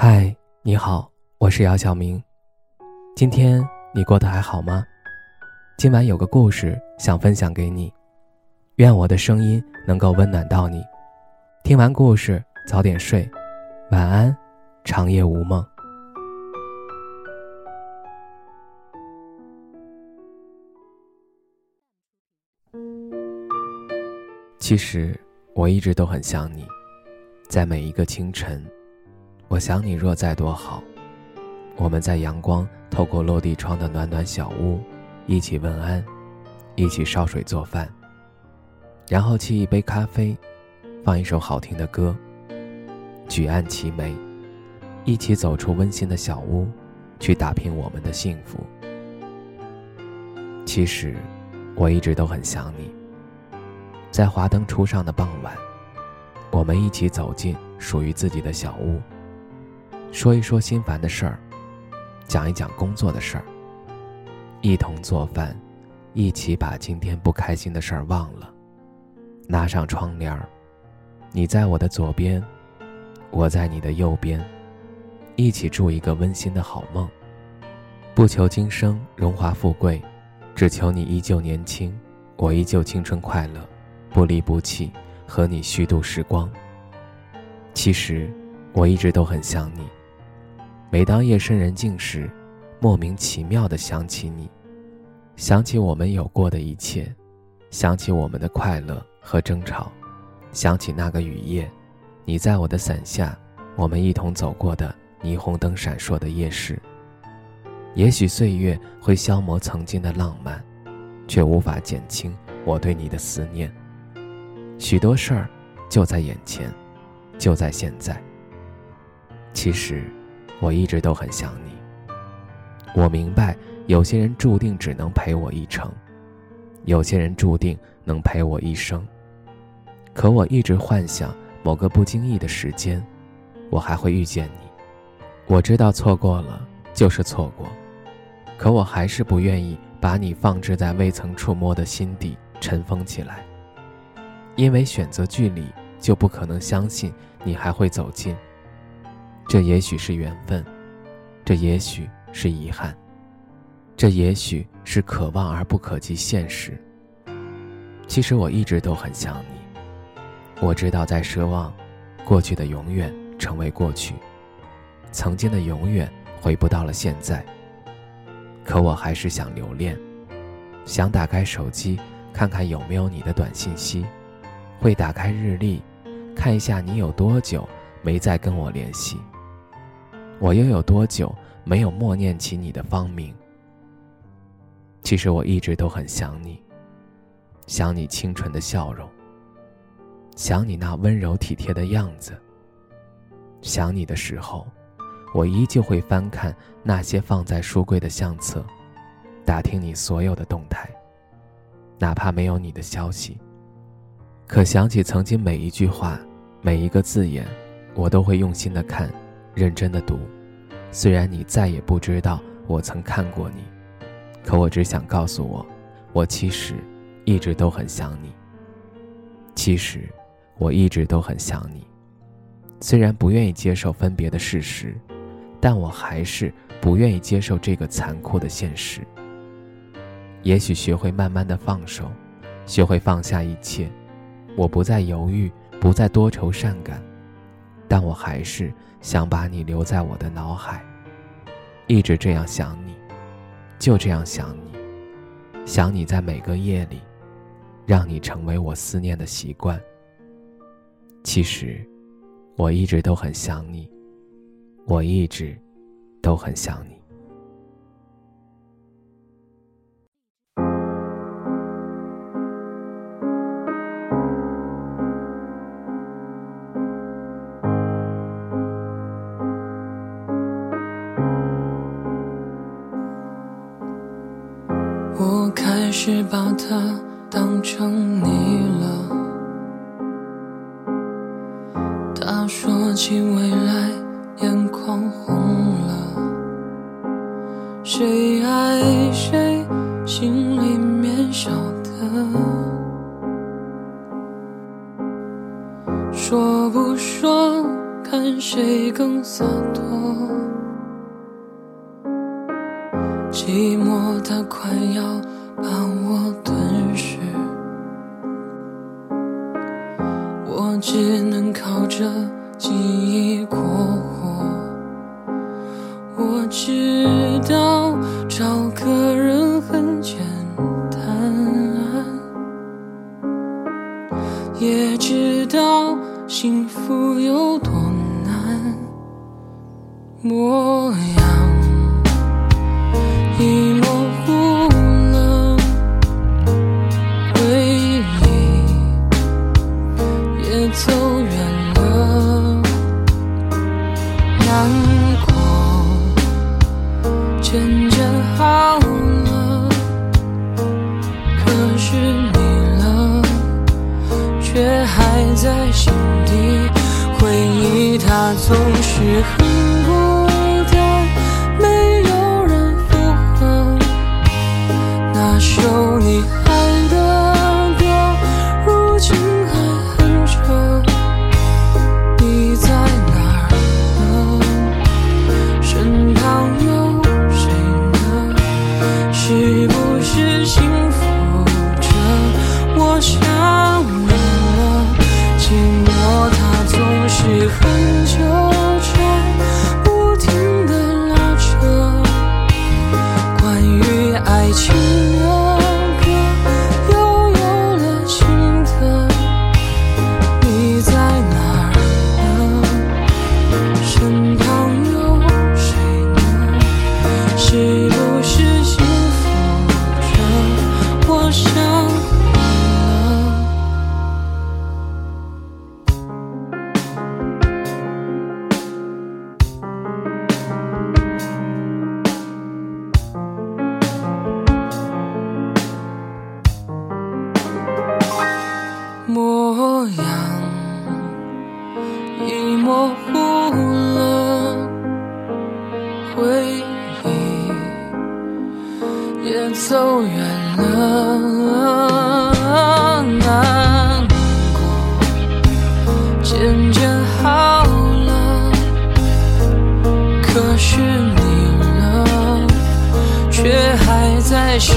嗨，你好，我是姚晓明。今天你过得还好吗？今晚有个故事想分享给你，愿我的声音能够温暖到你。听完故事早点睡，晚安，长夜无梦。其实我一直都很想你，在每一个清晨。我想你若在多好，我们在阳光透过落地窗的暖暖小屋，一起问安，一起烧水做饭，然后沏一杯咖啡，放一首好听的歌，举案齐眉，一起走出温馨的小屋，去打拼我们的幸福。其实，我一直都很想你。在华灯初上的傍晚，我们一起走进属于自己的小屋。说一说心烦的事儿，讲一讲工作的事儿，一同做饭，一起把今天不开心的事儿忘了，拉上窗帘儿，你在我的左边，我在你的右边，一起住一个温馨的好梦。不求今生荣华富贵，只求你依旧年轻，我依旧青春快乐，不离不弃，和你虚度时光。其实，我一直都很想你。每当夜深人静时，莫名其妙的想起你，想起我们有过的一切，想起我们的快乐和争吵，想起那个雨夜，你在我的伞下，我们一同走过的霓虹灯闪烁的夜市。也许岁月会消磨曾经的浪漫，却无法减轻我对你的思念。许多事儿就在眼前，就在现在。其实。我一直都很想你。我明白，有些人注定只能陪我一程，有些人注定能陪我一生。可我一直幻想，某个不经意的时间，我还会遇见你。我知道错过了就是错过，可我还是不愿意把你放置在未曾触摸的心底尘封起来。因为选择距离，就不可能相信你还会走近。这也许是缘分，这也许是遗憾，这也许是可望而不可及现实。其实我一直都很想你，我知道在奢望过去的永远成为过去，曾经的永远回不到了现在。可我还是想留恋，想打开手机看看有没有你的短信息，会打开日历，看一下你有多久没再跟我联系。我又有多久没有默念起你的芳名？其实我一直都很想你，想你清纯的笑容，想你那温柔体贴的样子。想你的时候，我依旧会翻看那些放在书柜的相册，打听你所有的动态，哪怕没有你的消息。可想起曾经每一句话，每一个字眼，我都会用心的看。认真的读，虽然你再也不知道我曾看过你，可我只想告诉我，我其实一直都很想你。其实我一直都很想你，虽然不愿意接受分别的事实，但我还是不愿意接受这个残酷的现实。也许学会慢慢的放手，学会放下一切，我不再犹豫，不再多愁善感。但我还是想把你留在我的脑海，一直这样想你，就这样想你，想你在每个夜里，让你成为我思念的习惯。其实，我一直都很想你，我一直都很想你。我开始把它当成你了。他说起未来眼眶红了。谁爱谁心里面晓得说不说看谁更洒脱。他快要把我吞噬我只能靠着记忆过活我知道找个人很简单也知道幸福有多难模样 Who 模糊了回忆也走远了难过。渐渐好了可是你呢却还在闪